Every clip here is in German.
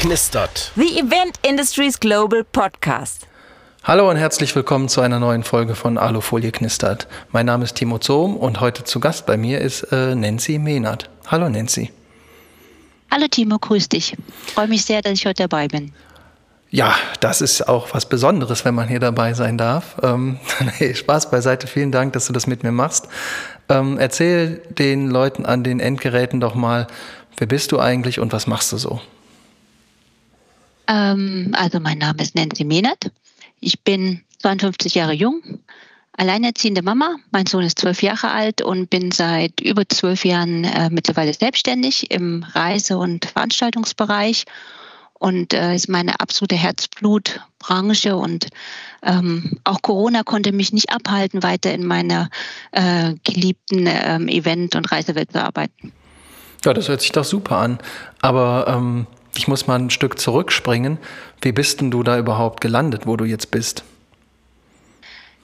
knistert. The Event Industries Global Podcast. Hallo und herzlich willkommen zu einer neuen Folge von Alufolie knistert. Mein Name ist Timo Zohm und heute zu Gast bei mir ist äh, Nancy Mehnert. Hallo Nancy. Hallo Timo, grüß dich. Freue mich sehr, dass ich heute dabei bin. Ja, das ist auch was Besonderes, wenn man hier dabei sein darf. Ähm, nee, Spaß beiseite. Vielen Dank, dass du das mit mir machst. Ähm, erzähl den Leuten an den Endgeräten doch mal, wer bist du eigentlich und was machst du so? Ähm, also mein Name ist Nancy Mehnert. Ich bin 52 Jahre jung, alleinerziehende Mama. Mein Sohn ist zwölf Jahre alt und bin seit über zwölf Jahren äh, mittlerweile selbstständig im Reise- und Veranstaltungsbereich und äh, ist meine absolute Herzblutbranche und ähm, auch Corona konnte mich nicht abhalten, weiter in meiner äh, geliebten ähm, Event- und Reisewelt zu arbeiten. Ja, das hört sich doch super an. Aber ähm, ich muss mal ein Stück zurückspringen. Wie bist denn du da überhaupt gelandet, wo du jetzt bist?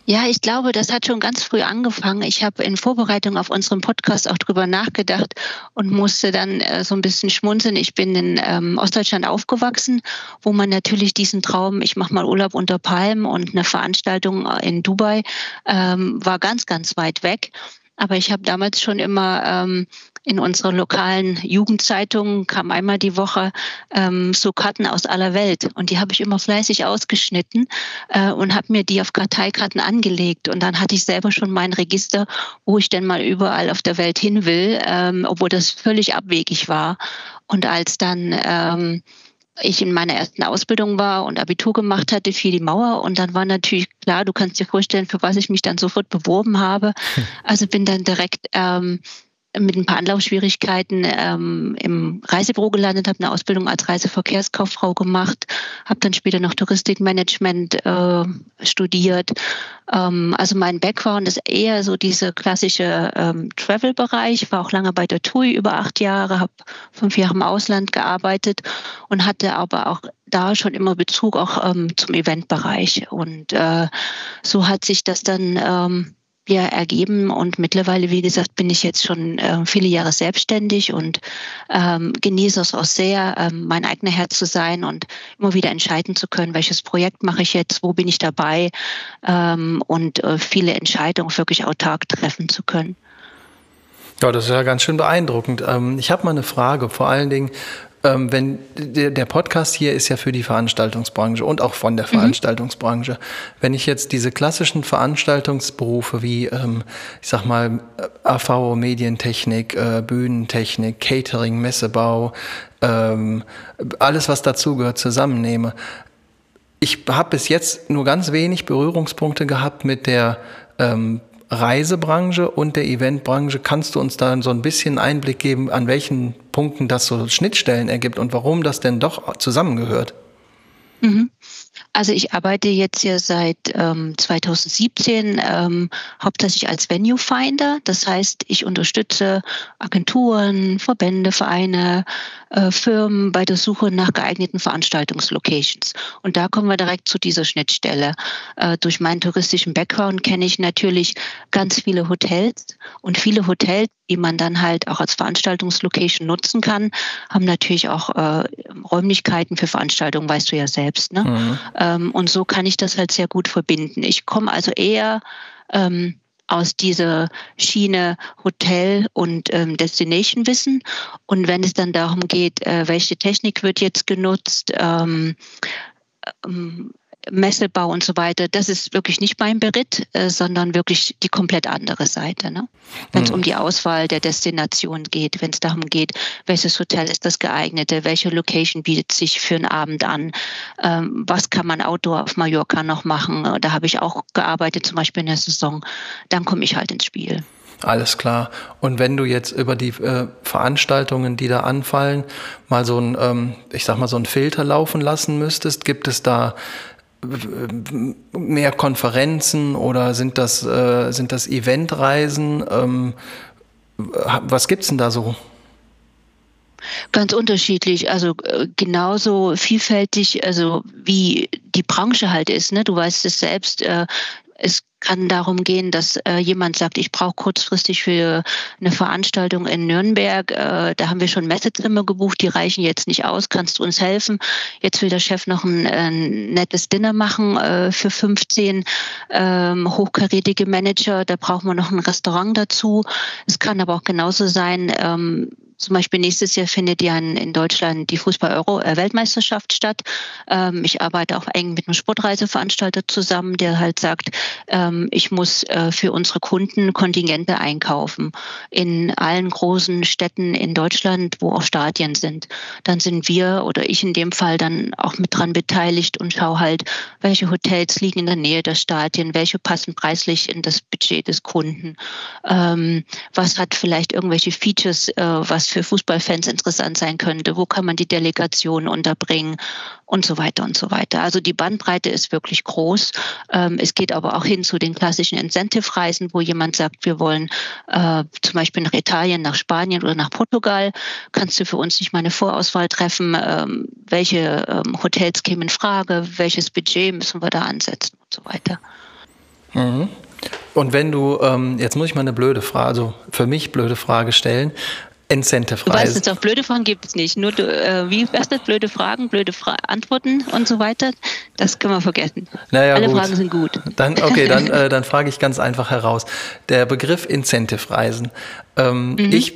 Ja, ich glaube, das hat schon ganz früh angefangen. Ich habe in Vorbereitung auf unseren Podcast auch drüber nachgedacht und musste dann äh, so ein bisschen schmunzeln. Ich bin in ähm, Ostdeutschland aufgewachsen, wo man natürlich diesen Traum, ich mache mal Urlaub unter Palmen und eine Veranstaltung in Dubai, ähm, war ganz, ganz weit weg. Aber ich habe damals schon immer ähm, in unserer lokalen Jugendzeitung kam einmal die Woche ähm, so Karten aus aller Welt und die habe ich immer fleißig ausgeschnitten äh, und habe mir die auf Karteikarten angelegt und dann hatte ich selber schon mein Register, wo ich denn mal überall auf der Welt hin will, ähm, obwohl das völlig abwegig war. Und als dann ähm, ich in meiner ersten Ausbildung war und Abitur gemacht hatte, fiel die Mauer und dann war natürlich klar, du kannst dir vorstellen, für was ich mich dann sofort beworben habe. Also bin dann direkt ähm, mit ein paar Anlaufschwierigkeiten ähm, im Reisebüro gelandet, habe eine Ausbildung als Reiseverkehrskauffrau gemacht, habe dann später noch Touristikmanagement äh, studiert. Ähm, also mein Background ist eher so dieser klassische ähm, Travel-Bereich, war auch lange bei der TUI über acht Jahre, habe fünf Jahre im Ausland gearbeitet und hatte aber auch da schon immer Bezug auch ähm, zum Eventbereich. Und äh, so hat sich das dann ähm, ja ergeben und mittlerweile, wie gesagt, bin ich jetzt schon äh, viele Jahre selbstständig und ähm, genieße es auch sehr, ähm, mein eigener Herr zu sein und immer wieder entscheiden zu können, welches Projekt mache ich jetzt, wo bin ich dabei ähm, und äh, viele Entscheidungen wirklich autark treffen zu können. Ja, das ist ja ganz schön beeindruckend. Ähm, ich habe mal eine Frage, vor allen Dingen, ähm, wenn der, der, Podcast hier ist ja für die Veranstaltungsbranche und auch von der mhm. Veranstaltungsbranche. Mhm. Wenn ich jetzt diese klassischen Veranstaltungsberufe wie, ähm, ich sag mal, AV, Medientechnik, äh, Bühnentechnik, Catering, Messebau, ähm, alles, was dazugehört, zusammennehme, ich habe bis jetzt nur ganz wenig Berührungspunkte gehabt mit der ähm, Reisebranche und der Eventbranche. Kannst du uns da so ein bisschen Einblick geben, an welchen Punkten das so Schnittstellen ergibt und warum das denn doch zusammengehört? Mhm. Also ich arbeite jetzt hier seit ähm, 2017 ähm, hauptsächlich als Venue Finder. Das heißt, ich unterstütze Agenturen, Verbände, Vereine, äh, Firmen bei der Suche nach geeigneten Veranstaltungslocations. Und da kommen wir direkt zu dieser Schnittstelle. Äh, durch meinen touristischen Background kenne ich natürlich ganz viele Hotels und viele Hotels, die man dann halt auch als Veranstaltungslocation nutzen kann, haben natürlich auch äh, Räumlichkeiten für Veranstaltungen, weißt du ja selbst. Ne? Mhm. Ähm, und so kann ich das halt sehr gut verbinden. Ich komme also eher ähm, aus dieser Schiene Hotel und ähm, Destination Wissen. Und wenn es dann darum geht, äh, welche Technik wird jetzt genutzt, ähm, ähm, Messebau und so weiter, das ist wirklich nicht mein Beritt, äh, sondern wirklich die komplett andere Seite. Ne? Wenn es mhm. um die Auswahl der Destination geht, wenn es darum geht, welches Hotel ist das geeignete, welche Location bietet sich für einen Abend an, ähm, was kann man Outdoor auf Mallorca noch machen, da habe ich auch gearbeitet, zum Beispiel in der Saison, dann komme ich halt ins Spiel. Alles klar. Und wenn du jetzt über die äh, Veranstaltungen, die da anfallen, mal so ein, ähm, ich sag mal, so ein Filter laufen lassen müsstest, gibt es da mehr Konferenzen oder sind das, äh, sind das Eventreisen? Ähm, was gibt's denn da so? Ganz unterschiedlich, also äh, genauso vielfältig, also wie die Branche halt ist. Ne? Du weißt es selbst, äh, es kann darum gehen, dass äh, jemand sagt, ich brauche kurzfristig für eine Veranstaltung in Nürnberg, äh, da haben wir schon Messezimmer gebucht, die reichen jetzt nicht aus, kannst du uns helfen? Jetzt will der Chef noch ein, ein nettes Dinner machen äh, für 15 ähm, hochkarätige Manager, da brauchen wir noch ein Restaurant dazu. Es kann aber auch genauso sein, ähm, zum Beispiel nächstes Jahr findet ja in Deutschland die Fußball-Euro-Weltmeisterschaft statt. Ähm, ich arbeite auch eng mit einem Sportreiseveranstalter zusammen, der halt sagt, ähm, ich muss äh, für unsere Kunden Kontingente einkaufen in allen großen Städten in Deutschland, wo auch Stadien sind. Dann sind wir oder ich in dem Fall dann auch mit dran beteiligt und schaue halt, welche Hotels liegen in der Nähe der Stadien, welche passen preislich in das Budget des Kunden, ähm, was hat vielleicht irgendwelche Features, äh, was was für Fußballfans interessant sein könnte, wo kann man die Delegation unterbringen und so weiter und so weiter. Also die Bandbreite ist wirklich groß. Ähm, es geht aber auch hin zu den klassischen Incentive-Reisen, wo jemand sagt, wir wollen äh, zum Beispiel nach Italien, nach Spanien oder nach Portugal. Kannst du für uns nicht mal eine Vorauswahl treffen? Ähm, welche ähm, Hotels kämen in Frage? Welches Budget müssen wir da ansetzen und so weiter? Mhm. Und wenn du, ähm, jetzt muss ich mal eine blöde Frage, also für mich blöde Frage stellen. Incentive Du weißt jetzt auch, blöde Fragen gibt es nicht. Nur, äh, wie was das? Blöde Fragen, blöde Fra Antworten und so weiter. Das können wir vergessen. Naja, Alle gut. Fragen sind gut. Dann, okay, dann, äh, dann frage ich ganz einfach heraus. Der Begriff Incentive-Reisen. Ähm, mhm. Ich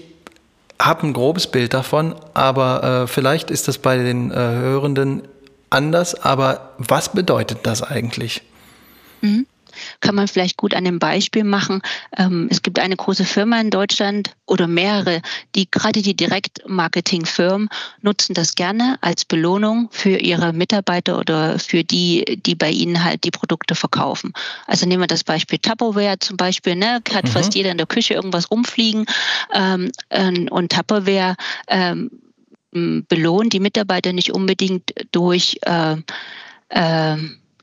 habe ein grobes Bild davon, aber äh, vielleicht ist das bei den äh, Hörenden anders. Aber was bedeutet das eigentlich? Mhm kann man vielleicht gut an dem Beispiel machen. Ähm, es gibt eine große Firma in Deutschland oder mehrere, die gerade die Direktmarketingfirmen nutzen das gerne als Belohnung für ihre Mitarbeiter oder für die, die bei ihnen halt die Produkte verkaufen. Also nehmen wir das Beispiel Tupperware zum Beispiel, ne? hat mhm. fast jeder in der Küche irgendwas rumfliegen ähm, und Tupperware ähm, belohnt die Mitarbeiter nicht unbedingt durch äh, äh,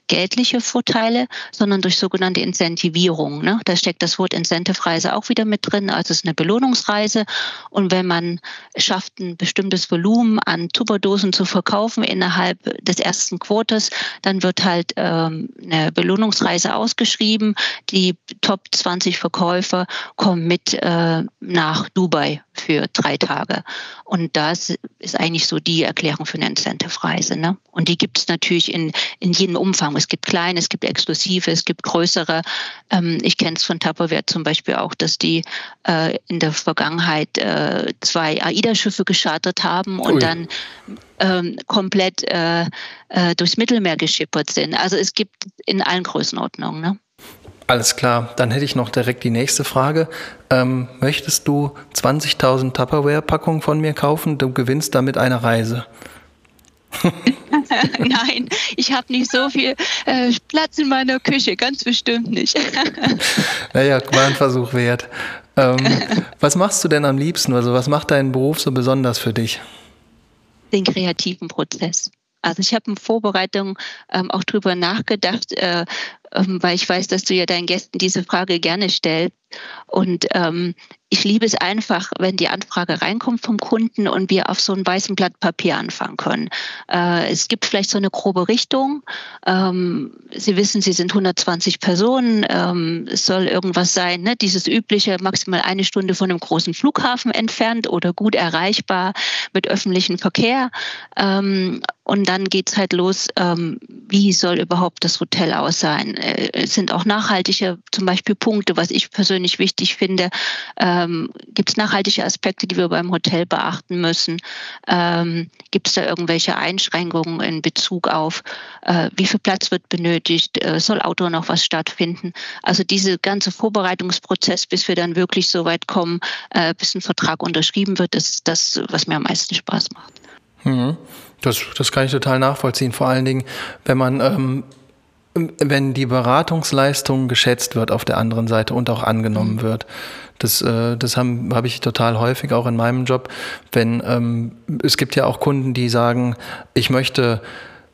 geldliche Vorteile, sondern durch sogenannte Incentivierung. Ne? Da steckt das Wort Incentive-Reise auch wieder mit drin. Also es ist eine Belohnungsreise. Und wenn man schafft, ein bestimmtes Volumen an Tupperdosen zu verkaufen innerhalb des ersten Quarters, dann wird halt ähm, eine Belohnungsreise ausgeschrieben. Die Top 20 Verkäufer kommen mit äh, nach Dubai für drei Tage. Und das ist eigentlich so die Erklärung für eine Incentive-Reise. Ne? Und die gibt es natürlich in, in jedem Umfang. Es gibt kleine, es gibt exklusive, es gibt größere. Ähm, ich kenne es von Tupperware zum Beispiel auch, dass die äh, in der Vergangenheit äh, zwei AIDA-Schiffe geschartet haben und Ui. dann ähm, komplett äh, äh, durchs Mittelmeer geschippert sind. Also es gibt in allen Größenordnungen. Ne? Alles klar, dann hätte ich noch direkt die nächste Frage. Ähm, möchtest du 20.000 Tupperware-Packungen von mir kaufen? Du gewinnst damit eine Reise. Nein, ich habe nicht so viel äh, Platz in meiner Küche, ganz bestimmt nicht. naja, war ein Versuch wert. Ähm, was machst du denn am liebsten? Also was macht deinen Beruf so besonders für dich? Den kreativen Prozess. Also ich habe in Vorbereitung ähm, auch drüber nachgedacht, äh, weil ich weiß, dass du ja deinen Gästen diese Frage gerne stellst. Und ähm, ich liebe es einfach, wenn die Anfrage reinkommt vom Kunden und wir auf so einem weißen Blatt Papier anfangen können. Äh, es gibt vielleicht so eine grobe Richtung. Ähm, Sie wissen, Sie sind 120 Personen. Ähm, es soll irgendwas sein, ne? dieses übliche, maximal eine Stunde von einem großen Flughafen entfernt oder gut erreichbar mit öffentlichem Verkehr. Ähm, und dann geht es halt los, ähm, wie soll überhaupt das Hotel aussehen? Äh, sind auch nachhaltige, zum Beispiel Punkte, was ich persönlich wichtig finde. Ähm, Gibt es nachhaltige Aspekte, die wir beim Hotel beachten müssen? Ähm, Gibt es da irgendwelche Einschränkungen in Bezug auf, äh, wie viel Platz wird benötigt? Äh, soll Outdoor noch was stattfinden? Also diese ganze Vorbereitungsprozess, bis wir dann wirklich so weit kommen, äh, bis ein Vertrag unterschrieben wird, das ist das, was mir am meisten Spaß macht. Mhm. Das, das kann ich total nachvollziehen. Vor allen Dingen, wenn man ähm, wenn die Beratungsleistung geschätzt wird auf der anderen Seite und auch angenommen mhm. wird. Das, äh, das habe hab ich total häufig auch in meinem Job. Wenn ähm, es gibt ja auch Kunden, die sagen, ich möchte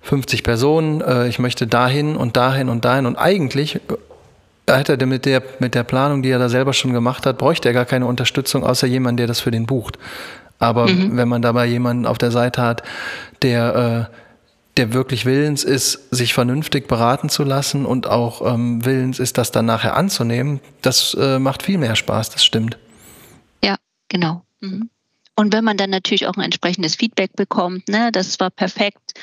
50 Personen, äh, ich möchte dahin und dahin und dahin und eigentlich äh, hätte er mit der, mit der Planung, die er da selber schon gemacht hat, bräuchte er gar keine Unterstützung, außer jemand, der das für den bucht. Aber mhm. wenn man dabei jemanden auf der Seite hat, der äh, der wirklich willens ist, sich vernünftig beraten zu lassen und auch ähm, willens ist, das dann nachher anzunehmen, das äh, macht viel mehr Spaß, das stimmt. Ja, genau. Mhm. Und wenn man dann natürlich auch ein entsprechendes Feedback bekommt, ne, das war perfekt,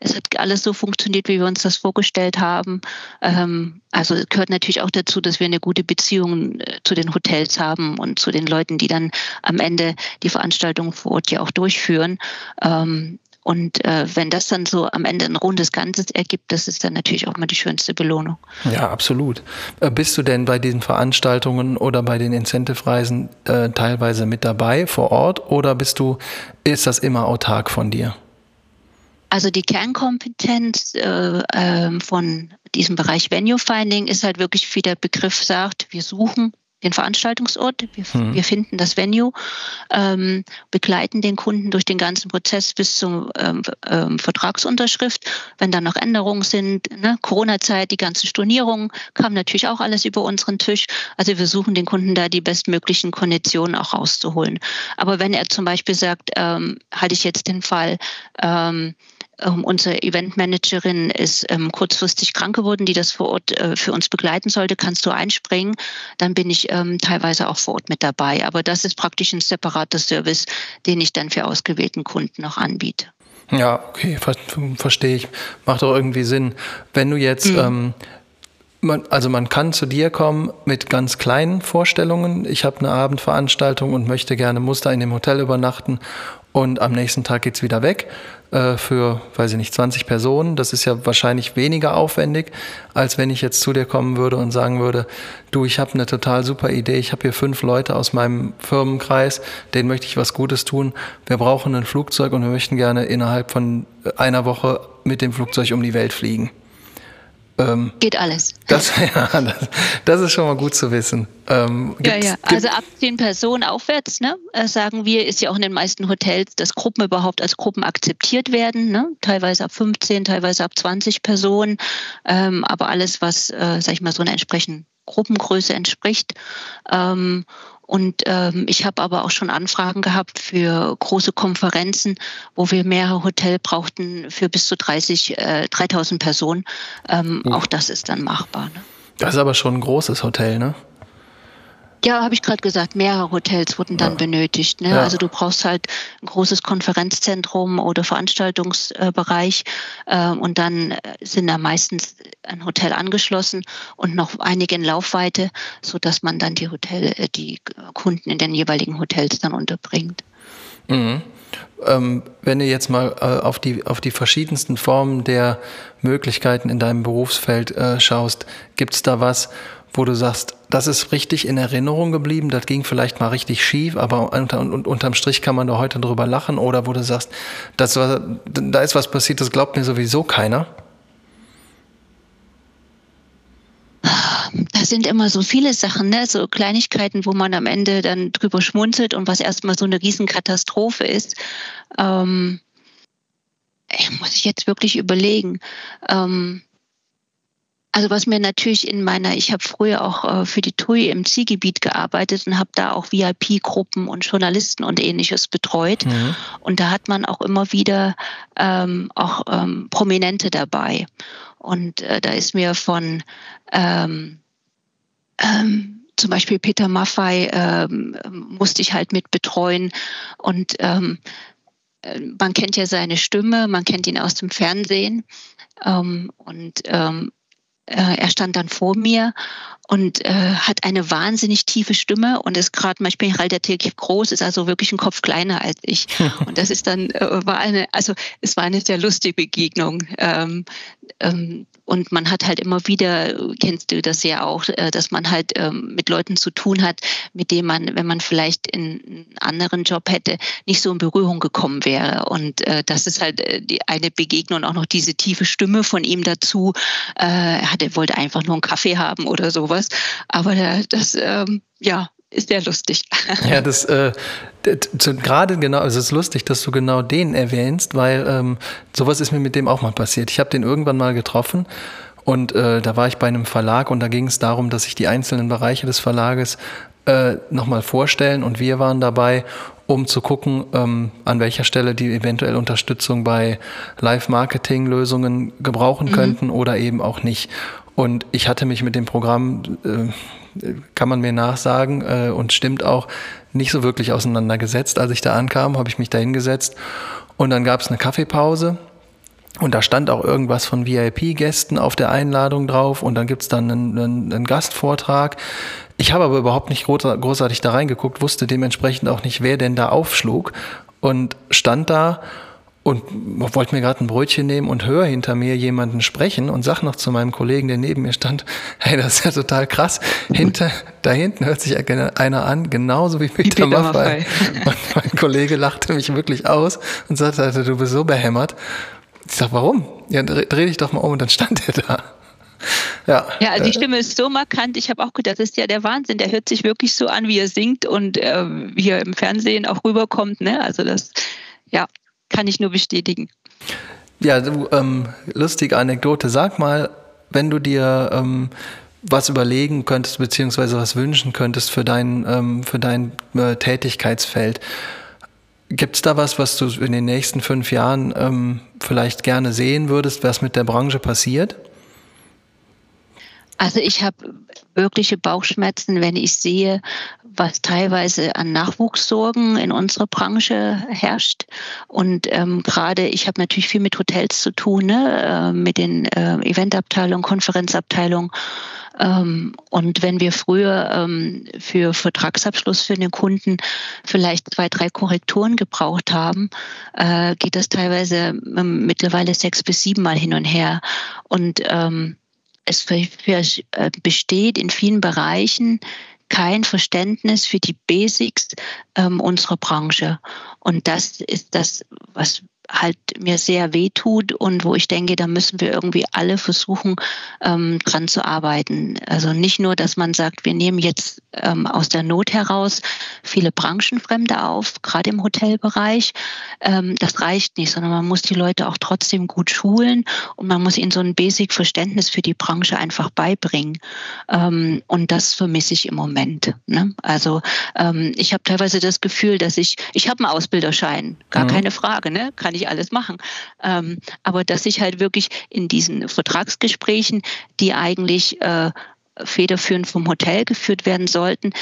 es hat alles so funktioniert, wie wir uns das vorgestellt haben. Ähm, also gehört natürlich auch dazu, dass wir eine gute Beziehung äh, zu den Hotels haben und zu den Leuten, die dann am Ende die Veranstaltung vor Ort ja auch durchführen. Ähm, und äh, wenn das dann so am Ende ein rundes Ganzes ergibt, das ist dann natürlich auch mal die schönste Belohnung. Ja, absolut. Äh, bist du denn bei diesen Veranstaltungen oder bei den Incentive-Reisen äh, teilweise mit dabei vor Ort oder bist du, ist das immer autark von dir? Also die Kernkompetenz äh, äh, von diesem Bereich Venue Finding ist halt wirklich, wie der Begriff sagt, wir suchen den Veranstaltungsort, wir, hm. wir finden das Venue, ähm, begleiten den Kunden durch den ganzen Prozess bis zur ähm, ähm, Vertragsunterschrift. Wenn dann noch Änderungen sind, ne, Corona-Zeit, die ganzen Stornierungen, kam natürlich auch alles über unseren Tisch. Also wir versuchen den Kunden da die bestmöglichen Konditionen auch rauszuholen. Aber wenn er zum Beispiel sagt, ähm, halte ich jetzt den Fall, ähm, unsere Eventmanagerin ist ähm, kurzfristig krank geworden, die das vor Ort äh, für uns begleiten sollte. Kannst du einspringen? Dann bin ich ähm, teilweise auch vor Ort mit dabei. Aber das ist praktisch ein separater Service, den ich dann für ausgewählten Kunden noch anbiete. Ja, okay, ver verstehe ich. Macht doch irgendwie Sinn. Wenn du jetzt mhm. ähm, man, also man kann zu dir kommen mit ganz kleinen Vorstellungen. Ich habe eine Abendveranstaltung und möchte gerne Muster in dem Hotel übernachten und am nächsten Tag geht's wieder weg äh, für, weiß ich nicht, 20 Personen. Das ist ja wahrscheinlich weniger aufwendig, als wenn ich jetzt zu dir kommen würde und sagen würde, du, ich habe eine total super Idee, ich habe hier fünf Leute aus meinem Firmenkreis, denen möchte ich was Gutes tun. Wir brauchen ein Flugzeug und wir möchten gerne innerhalb von einer Woche mit dem Flugzeug um die Welt fliegen. Ähm, Geht alles. Das, ja, das, das, ist schon mal gut zu wissen. Ähm, ja, ja. Also ab zehn Personen aufwärts, ne, äh, sagen wir, ist ja auch in den meisten Hotels, dass Gruppen überhaupt als Gruppen akzeptiert werden. Ne? Teilweise ab 15, teilweise ab 20 Personen. Ähm, aber alles, was, äh, sag ich mal, so einer entsprechenden Gruppengröße entspricht. Ähm, und ähm, ich habe aber auch schon Anfragen gehabt für große Konferenzen, wo wir mehrere Hotel brauchten für bis zu 30, äh, 3000 Personen. Ähm, Auch das ist dann machbar. Ne? Das ist aber schon ein großes Hotel, ne? Ja, habe ich gerade gesagt, mehrere Hotels wurden dann ja. benötigt. Ne? Ja. Also du brauchst halt ein großes Konferenzzentrum oder Veranstaltungsbereich äh, und dann äh, sind da meistens ein Hotel angeschlossen und noch einige in Laufweite, sodass man dann die Hotel, äh, die Kunden in den jeweiligen Hotels dann unterbringt. Mhm. Ähm, wenn du jetzt mal äh, auf, die, auf die verschiedensten Formen der Möglichkeiten in deinem Berufsfeld äh, schaust, gibt es da was, wo du sagst, das ist richtig in Erinnerung geblieben, das ging vielleicht mal richtig schief, aber unter, und, unterm Strich kann man da heute drüber lachen oder wo du sagst, das war, da ist was passiert, das glaubt mir sowieso keiner? Da sind immer so viele Sachen, ne? so Kleinigkeiten, wo man am Ende dann drüber schmunzelt und was erstmal so eine Riesenkatastrophe ist. Ähm, muss ich jetzt wirklich überlegen. Ähm, also was mir natürlich in meiner, ich habe früher auch äh, für die TUI im Zielgebiet gearbeitet und habe da auch VIP-Gruppen und Journalisten und ähnliches betreut. Mhm. Und da hat man auch immer wieder ähm, auch ähm, Prominente dabei. Und äh, da ist mir von ähm, ähm, zum Beispiel Peter Maffei ähm, musste ich halt mit betreuen und ähm, äh, man kennt ja seine Stimme, man kennt ihn aus dem Fernsehen. Ähm, und ähm, äh, er stand dann vor mir und äh, hat eine wahnsinnig tiefe Stimme und ist gerade, ich bin relativ groß, ist also wirklich ein Kopf kleiner als ich. Und das ist dann, äh, war eine, also es war eine sehr lustige Begegnung. Ähm, und man hat halt immer wieder, kennst du das ja auch, äh, dass man halt ähm, mit Leuten zu tun hat, mit denen man, wenn man vielleicht in einen anderen Job hätte, nicht so in Berührung gekommen wäre. Und äh, das ist halt äh, die eine Begegnung auch noch diese tiefe Stimme von ihm dazu. Er hatte, wollte einfach nur einen Kaffee haben oder sowas. Aber das, ähm, ja, ist sehr lustig. Ja, das äh, gerade genau, es ist lustig, dass du genau den erwähnst, weil ähm, sowas ist mir mit dem auch mal passiert. Ich habe den irgendwann mal getroffen und äh, da war ich bei einem Verlag und da ging es darum, dass ich die einzelnen Bereiche des Verlages äh, nochmal vorstellen und wir waren dabei, um zu gucken, ähm, an welcher Stelle die eventuell Unterstützung bei Live-Marketing-Lösungen gebrauchen mhm. könnten oder eben auch nicht. Und ich hatte mich mit dem Programm, äh, kann man mir nachsagen, äh, und stimmt auch, nicht so wirklich auseinandergesetzt. Als ich da ankam, habe ich mich da hingesetzt und dann gab es eine Kaffeepause. Und da stand auch irgendwas von VIP-Gästen auf der Einladung drauf und dann gibt's dann einen, einen, einen Gastvortrag. Ich habe aber überhaupt nicht großartig da reingeguckt, wusste dementsprechend auch nicht, wer denn da aufschlug und stand da und wollte mir gerade ein Brötchen nehmen und höre hinter mir jemanden sprechen und sag noch zu meinem Kollegen, der neben mir stand, hey, das ist ja total krass. Hinter, da hinten hört sich einer an, genauso wie Peter, Maffay. Und mein Kollege lachte mich wirklich aus und sagte, du bist so behämmert. Ich sag, warum? Ja, dreh, dreh dich doch mal um und dann stand er da. Ja, ja also die äh, Stimme ist so markant. Ich habe auch gedacht, das ist ja der Wahnsinn. Der hört sich wirklich so an, wie er singt und äh, wie er im Fernsehen auch rüberkommt. Ne? Also das, ja, kann ich nur bestätigen. Ja, du, ähm, lustige Anekdote. Sag mal, wenn du dir ähm, was überlegen könntest, beziehungsweise was wünschen könntest für dein, ähm, für dein äh, Tätigkeitsfeld, Gibt es da was, was du in den nächsten fünf Jahren ähm, vielleicht gerne sehen würdest, was mit der Branche passiert? Also ich habe wirkliche Bauchschmerzen, wenn ich sehe, was teilweise an Nachwuchssorgen in unserer Branche herrscht. Und ähm, gerade, ich habe natürlich viel mit Hotels zu tun, ne? äh, mit den äh, Eventabteilungen, Konferenzabteilungen. Ähm, und wenn wir früher ähm, für Vertragsabschluss für den Kunden vielleicht zwei, drei Korrekturen gebraucht haben, äh, geht das teilweise ähm, mittlerweile sechs bis sieben Mal hin und her. Und ähm, es äh, besteht in vielen Bereichen kein Verständnis für die Basics ähm, unserer Branche. Und das ist das, was halt mir sehr weh tut und wo ich denke, da müssen wir irgendwie alle versuchen, ähm, dran zu arbeiten. Also nicht nur, dass man sagt, wir nehmen jetzt ähm, aus der Not heraus viele Branchenfremde auf, gerade im Hotelbereich. Ähm, das reicht nicht, sondern man muss die Leute auch trotzdem gut schulen und man muss ihnen so ein Basic-Verständnis für die Branche einfach beibringen. Ähm, und das vermisse ich im Moment. Ne? Also ähm, ich habe teilweise das Gefühl, dass ich, ich habe einen Ausbilderschein, gar mhm. keine Frage, ne? kann ich alles machen. Ähm, aber dass ich halt wirklich in diesen Vertragsgesprächen, die eigentlich äh, federführend vom Hotel geführt werden sollten,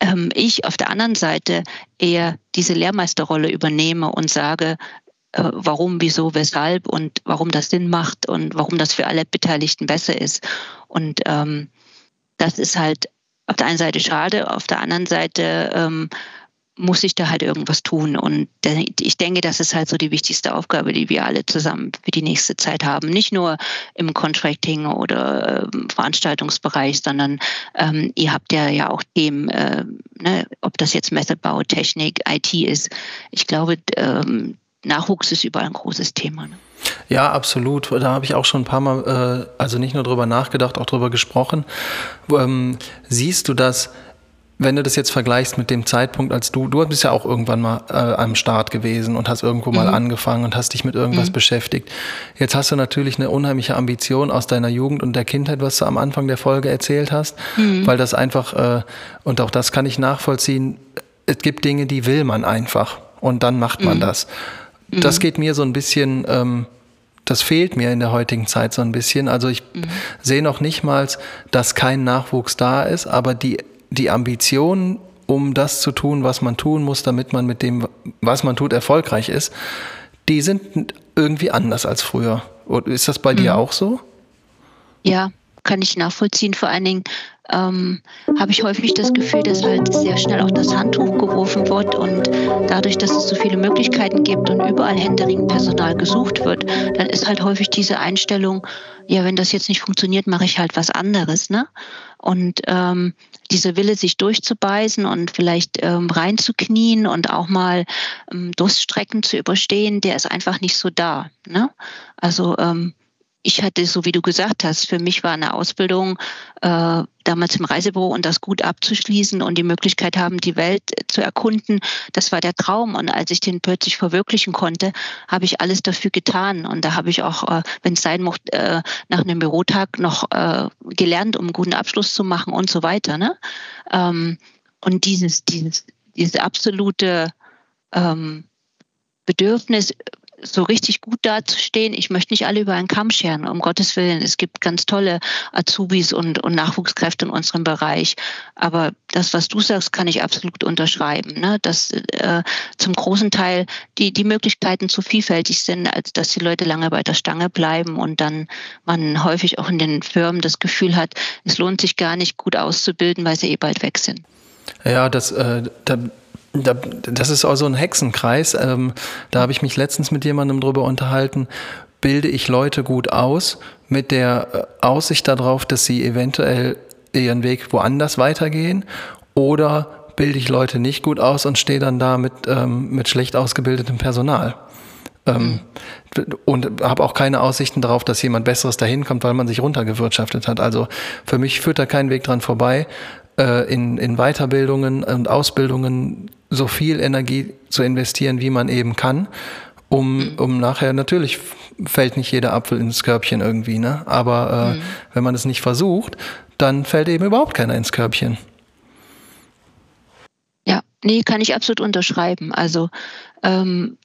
ähm, ich auf der anderen Seite eher diese Lehrmeisterrolle übernehme und sage, äh, warum, wieso, weshalb und warum das Sinn macht und warum das für alle Beteiligten besser ist. Und ähm, das ist halt auf der einen Seite schade, auf der anderen Seite ähm, muss ich da halt irgendwas tun. Und ich denke, das ist halt so die wichtigste Aufgabe, die wir alle zusammen für die nächste Zeit haben. Nicht nur im Contracting oder äh, Veranstaltungsbereich, sondern ähm, ihr habt ja ja auch Themen, äh, ne, ob das jetzt Messebau, Technik, IT ist. Ich glaube, ähm, Nachwuchs ist überall ein großes Thema. Ne? Ja, absolut. Da habe ich auch schon ein paar Mal, äh, also nicht nur drüber nachgedacht, auch drüber gesprochen. Ähm, siehst du das? Wenn du das jetzt vergleichst mit dem Zeitpunkt, als du, du bist ja auch irgendwann mal äh, am Start gewesen und hast irgendwo mhm. mal angefangen und hast dich mit irgendwas mhm. beschäftigt. Jetzt hast du natürlich eine unheimliche Ambition aus deiner Jugend und der Kindheit, was du am Anfang der Folge erzählt hast, mhm. weil das einfach, äh, und auch das kann ich nachvollziehen, es gibt Dinge, die will man einfach und dann macht man mhm. das. Das mhm. geht mir so ein bisschen, ähm, das fehlt mir in der heutigen Zeit so ein bisschen. Also ich mhm. sehe noch nicht mal, dass kein Nachwuchs da ist, aber die die Ambition, um das zu tun, was man tun muss, damit man mit dem, was man tut, erfolgreich ist, die sind irgendwie anders als früher. Ist das bei mhm. dir auch so? Ja, kann ich nachvollziehen. Vor allen Dingen ähm, habe ich häufig das Gefühl, dass halt sehr schnell auch das Handtuch geworfen wird und dadurch, dass es so viele Möglichkeiten gibt und überall händeringend Personal gesucht wird, dann ist halt häufig diese Einstellung, ja, wenn das jetzt nicht funktioniert, mache ich halt was anderes, ne? Und ähm, dieser Wille, sich durchzubeißen und vielleicht ähm, reinzuknien und auch mal ähm, Durststrecken zu überstehen, der ist einfach nicht so da. Ne? Also ähm, ich hatte, so wie du gesagt hast, für mich war eine Ausbildung äh, damals im Reisebüro und das gut abzuschließen und die Möglichkeit haben, die Welt zu erkunden, das war der Traum. Und als ich den plötzlich verwirklichen konnte, habe ich alles dafür getan. Und da habe ich auch, äh, wenn es sein mochte, äh, nach einem Bürotag noch äh, gelernt, um einen guten Abschluss zu machen und so weiter. Ne? Ähm, und dieses, dieses, dieses absolute ähm, Bedürfnis, so richtig gut dazustehen. Ich möchte nicht alle über einen Kamm scheren, um Gottes Willen. Es gibt ganz tolle Azubis und, und Nachwuchskräfte in unserem Bereich. Aber das, was du sagst, kann ich absolut unterschreiben. Ne? Dass äh, zum großen Teil die, die Möglichkeiten zu vielfältig sind, als dass die Leute lange bei der Stange bleiben und dann man häufig auch in den Firmen das Gefühl hat, es lohnt sich gar nicht gut auszubilden, weil sie eh bald weg sind. Ja, das, äh, da das ist auch so ein Hexenkreis. Ähm, da habe ich mich letztens mit jemandem drüber unterhalten. Bilde ich Leute gut aus mit der äh, Aussicht darauf, dass sie eventuell ihren Weg woanders weitergehen? Oder bilde ich Leute nicht gut aus und stehe dann da mit, ähm, mit schlecht ausgebildetem Personal? Ähm, und habe auch keine Aussichten darauf, dass jemand Besseres dahin kommt, weil man sich runtergewirtschaftet hat. Also für mich führt da kein Weg dran vorbei, äh, in, in Weiterbildungen und Ausbildungen so viel Energie zu investieren, wie man eben kann, um, um nachher, natürlich fällt nicht jeder Apfel ins Körbchen irgendwie, ne? aber äh, mhm. wenn man es nicht versucht, dann fällt eben überhaupt keiner ins Körbchen. Ja, nee, kann ich absolut unterschreiben. Also ähm,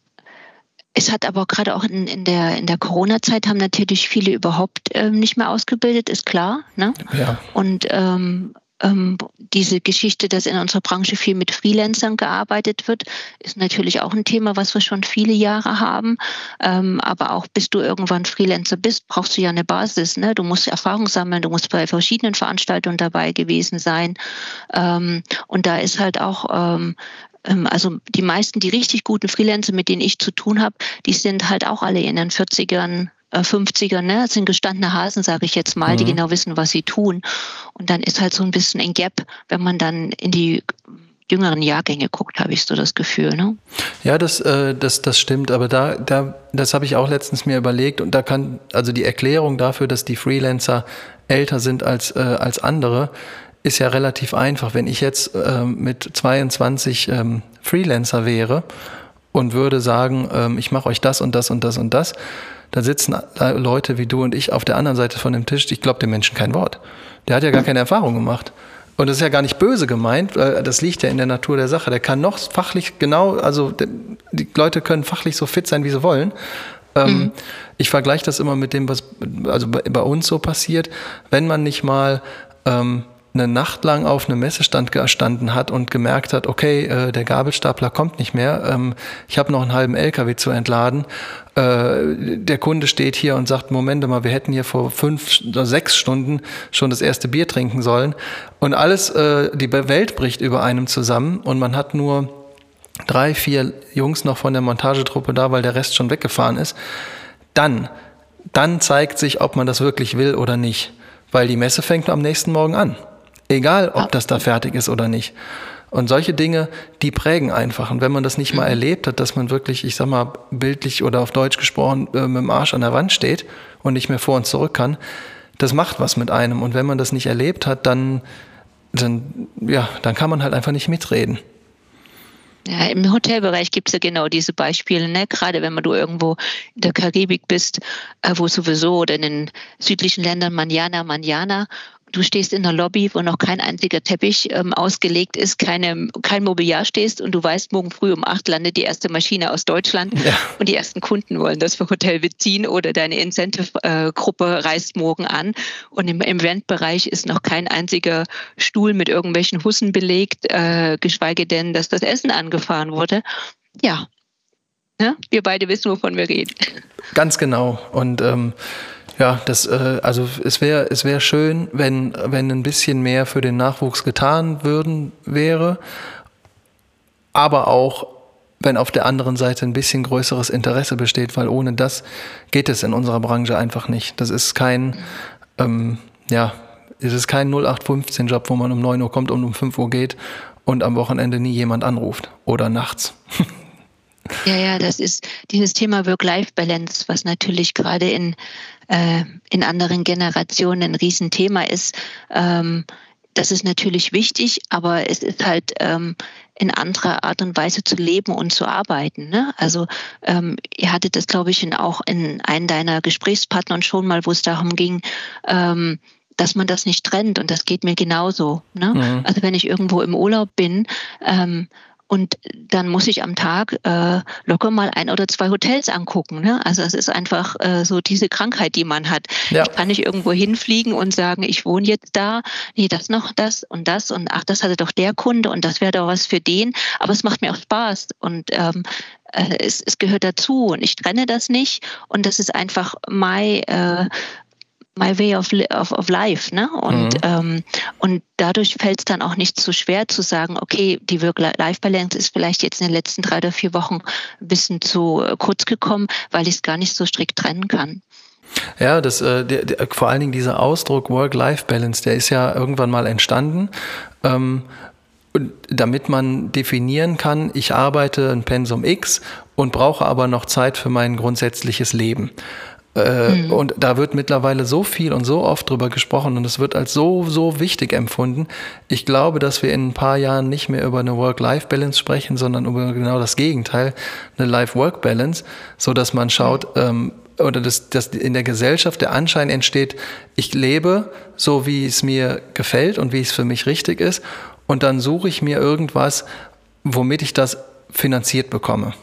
es hat aber gerade auch in, in der, in der Corona-Zeit haben natürlich viele überhaupt ähm, nicht mehr ausgebildet, ist klar. Ne? Ja. Und ähm, ähm, diese Geschichte, dass in unserer Branche viel mit Freelancern gearbeitet wird, ist natürlich auch ein Thema, was wir schon viele Jahre haben. Ähm, aber auch bis du irgendwann Freelancer bist, brauchst du ja eine Basis. Ne? Du musst Erfahrung sammeln, du musst bei verschiedenen Veranstaltungen dabei gewesen sein. Ähm, und da ist halt auch ähm, ähm, also die meisten, die richtig guten Freelancer, mit denen ich zu tun habe, die sind halt auch alle in den 40ern, 50er, äh, ne? Das sind gestandene Hasen, sage ich jetzt mal, mhm. die genau wissen, was sie tun. Und dann ist halt so ein bisschen ein Gap, wenn man dann in die jüngeren Jahrgänge guckt, habe ich so das Gefühl. Ne? Ja, das, äh, das, das stimmt, aber da, da, das habe ich auch letztens mir überlegt und da kann, also die Erklärung dafür, dass die Freelancer älter sind als, äh, als andere, ist ja relativ einfach. Wenn ich jetzt äh, mit 22 ähm, Freelancer wäre und würde sagen, ähm, ich mache euch das und das und das und das, da sitzen Leute wie du und ich auf der anderen Seite von dem Tisch, ich glaube dem Menschen kein Wort. Der hat ja gar keine Erfahrung gemacht. Und das ist ja gar nicht böse gemeint, weil das liegt ja in der Natur der Sache. Der kann noch fachlich genau, also die Leute können fachlich so fit sein, wie sie wollen. Ähm, mhm. Ich vergleiche das immer mit dem, was also bei uns so passiert. Wenn man nicht mal ähm, eine Nacht lang auf einem Messestand gestanden hat und gemerkt hat, okay, äh, der Gabelstapler kommt nicht mehr, ähm, ich habe noch einen halben LKW zu entladen. Äh, der Kunde steht hier und sagt, Moment mal, wir hätten hier vor fünf oder sechs Stunden schon das erste Bier trinken sollen. Und alles, äh, die Welt bricht über einem zusammen und man hat nur drei, vier Jungs noch von der Montagetruppe da, weil der Rest schon weggefahren ist. Dann, dann zeigt sich, ob man das wirklich will oder nicht. Weil die Messe fängt am nächsten Morgen an. Egal, ob das da fertig ist oder nicht. Und solche Dinge, die prägen einfach. Und wenn man das nicht mal mhm. erlebt hat, dass man wirklich, ich sag mal, bildlich oder auf Deutsch gesprochen, äh, mit dem Arsch an der Wand steht und nicht mehr vor und zurück kann, das macht was mit einem. Und wenn man das nicht erlebt hat, dann, dann, ja, dann kann man halt einfach nicht mitreden. Ja, im Hotelbereich gibt es ja genau diese Beispiele, ne? gerade wenn man du irgendwo in der Karibik bist, äh, wo sowieso oder in den südlichen Ländern Manjana, Manjana du stehst in der Lobby, wo noch kein einziger Teppich ähm, ausgelegt ist, keine, kein Mobiliar stehst und du weißt, morgen früh um acht landet die erste Maschine aus Deutschland ja. und die ersten Kunden wollen das für Hotel beziehen oder deine Incentive-Gruppe reist morgen an und im Eventbereich ist noch kein einziger Stuhl mit irgendwelchen Hussen belegt, äh, geschweige denn, dass das Essen angefahren wurde. Ja, ne? wir beide wissen, wovon wir reden. Ganz genau und ähm ja, das, äh, also es wäre es wäre schön, wenn, wenn ein bisschen mehr für den Nachwuchs getan würden wäre, aber auch wenn auf der anderen Seite ein bisschen größeres Interesse besteht, weil ohne das geht es in unserer Branche einfach nicht. Das ist kein, ähm, ja, es ist kein 0815-Job, wo man um 9 Uhr kommt und um 5 Uhr geht und am Wochenende nie jemand anruft oder nachts. Ja, ja, das ist dieses Thema Work-Life-Balance, was natürlich gerade in, äh, in anderen Generationen ein Riesenthema ist. Ähm, das ist natürlich wichtig, aber es ist halt ähm, in anderer Art und Weise zu leben und zu arbeiten. Ne? Also ähm, ihr hattet das, glaube ich, in, auch in einem deiner Gesprächspartnern schon mal, wo es darum ging, ähm, dass man das nicht trennt. Und das geht mir genauso. Ne? Mhm. Also wenn ich irgendwo im Urlaub bin ähm, und dann muss ich am Tag äh, locker mal ein oder zwei Hotels angucken. Ne? Also es ist einfach äh, so diese Krankheit, die man hat. Ja. Ich kann nicht irgendwo hinfliegen und sagen, ich wohne jetzt da, nee, das noch, das und das und ach, das hatte doch der Kunde und das wäre doch was für den. Aber es macht mir auch Spaß und ähm, äh, es, es gehört dazu und ich trenne das nicht und das ist einfach my äh, my way of, of, of life. Ne? Und, mhm. ähm, und dadurch fällt es dann auch nicht so schwer zu sagen, okay, die Work-Life-Balance ist vielleicht jetzt in den letzten drei oder vier Wochen ein bisschen zu äh, kurz gekommen, weil ich es gar nicht so strikt trennen kann. Ja, das, äh, der, der, vor allen Dingen dieser Ausdruck Work-Life-Balance, der ist ja irgendwann mal entstanden. Ähm, damit man definieren kann, ich arbeite ein Pensum X und brauche aber noch Zeit für mein grundsätzliches Leben. Mhm. Und da wird mittlerweile so viel und so oft drüber gesprochen und es wird als so, so wichtig empfunden. Ich glaube, dass wir in ein paar Jahren nicht mehr über eine Work-Life-Balance sprechen, sondern über genau das Gegenteil, eine Life-Work-Balance, so dass man schaut, mhm. ähm, oder dass, dass in der Gesellschaft der Anschein entsteht, ich lebe so, wie es mir gefällt und wie es für mich richtig ist. Und dann suche ich mir irgendwas, womit ich das finanziert bekomme.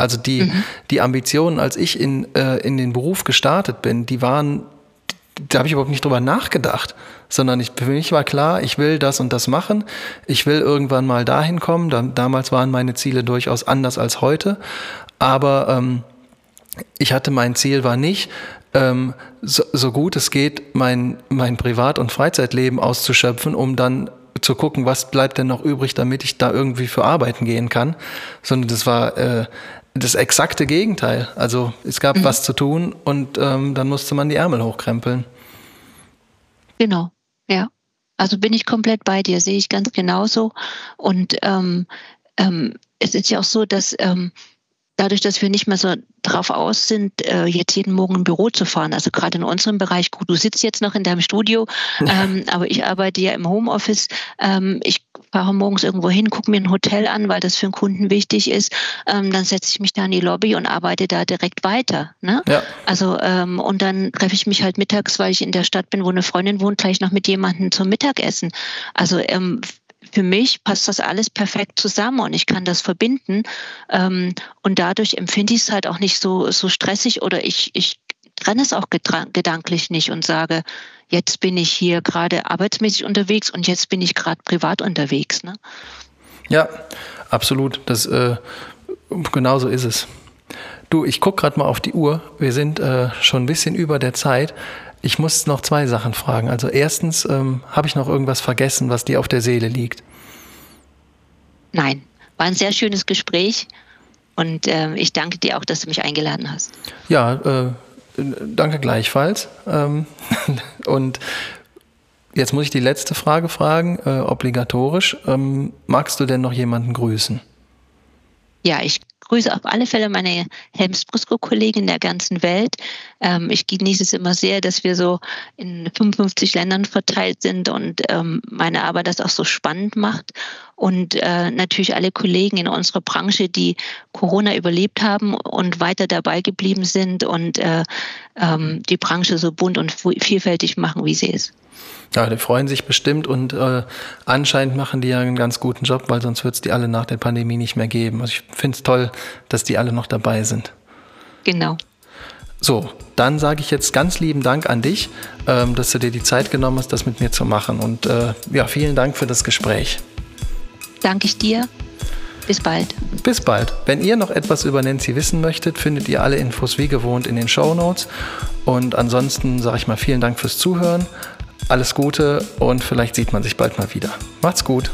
Also die, mhm. die Ambitionen, als ich in, äh, in den Beruf gestartet bin, die waren, da habe ich überhaupt nicht drüber nachgedacht, sondern ich, für mich war klar, ich will das und das machen, ich will irgendwann mal dahin kommen. Da, damals waren meine Ziele durchaus anders als heute, aber ähm, ich hatte mein Ziel war nicht, ähm, so, so gut es geht, mein, mein Privat- und Freizeitleben auszuschöpfen, um dann zu gucken, was bleibt denn noch übrig, damit ich da irgendwie für arbeiten gehen kann, sondern das war äh, das exakte Gegenteil. Also es gab mhm. was zu tun und ähm, dann musste man die Ärmel hochkrempeln. Genau, ja. Also bin ich komplett bei dir, sehe ich ganz genauso. Und ähm, ähm, es ist ja auch so, dass ähm, dadurch, dass wir nicht mehr so drauf aus sind, äh, jetzt jeden Morgen im Büro zu fahren. Also gerade in unserem Bereich, gut, du sitzt jetzt noch in deinem Studio, ähm, aber ich arbeite ja im Homeoffice. Ähm, ich fahre morgens irgendwo hin, gucke mir ein Hotel an, weil das für einen Kunden wichtig ist. Ähm, dann setze ich mich da in die Lobby und arbeite da direkt weiter. Ne? Ja. Also ähm, und dann treffe ich mich halt mittags, weil ich in der Stadt bin, wo eine Freundin wohnt, gleich noch mit jemandem zum Mittagessen. Also ähm, für mich passt das alles perfekt zusammen und ich kann das verbinden. Ähm, und dadurch empfinde ich es halt auch nicht so, so stressig oder ich, ich trenne es auch gedanklich nicht und sage, jetzt bin ich hier gerade arbeitsmäßig unterwegs und jetzt bin ich gerade privat unterwegs. Ne? Ja, absolut. Das, äh, genau so ist es. Du, ich gucke gerade mal auf die Uhr. Wir sind äh, schon ein bisschen über der Zeit. Ich muss noch zwei Sachen fragen. Also erstens, ähm, habe ich noch irgendwas vergessen, was dir auf der Seele liegt? Nein, war ein sehr schönes Gespräch und äh, ich danke dir auch, dass du mich eingeladen hast. Ja, äh, danke gleichfalls. Ähm, und jetzt muss ich die letzte Frage fragen, äh, obligatorisch. Ähm, magst du denn noch jemanden grüßen? Ja, ich grüße auf alle Fälle meine Helms-Briscoe-Kollegen in der ganzen Welt. Ähm, ich genieße es immer sehr, dass wir so in 55 Ländern verteilt sind und ähm, meine Arbeit das auch so spannend macht. Und äh, natürlich alle Kollegen in unserer Branche, die Corona überlebt haben und weiter dabei geblieben sind und äh, ähm, die Branche so bunt und vielfältig machen, wie sie ist. Ja, die freuen sich bestimmt und äh, anscheinend machen die ja einen ganz guten Job, weil sonst wird es die alle nach der Pandemie nicht mehr geben. Also ich finde es toll, dass die alle noch dabei sind. Genau. So, dann sage ich jetzt ganz lieben Dank an dich, ähm, dass du dir die Zeit genommen hast, das mit mir zu machen. Und äh, ja, vielen Dank für das Gespräch. Danke ich dir. Bis bald. Bis bald. Wenn ihr noch etwas über Nancy wissen möchtet, findet ihr alle Infos wie gewohnt in den Show Notes. Und ansonsten sage ich mal vielen Dank fürs Zuhören alles Gute und vielleicht sieht man sich bald mal wieder. Macht's gut.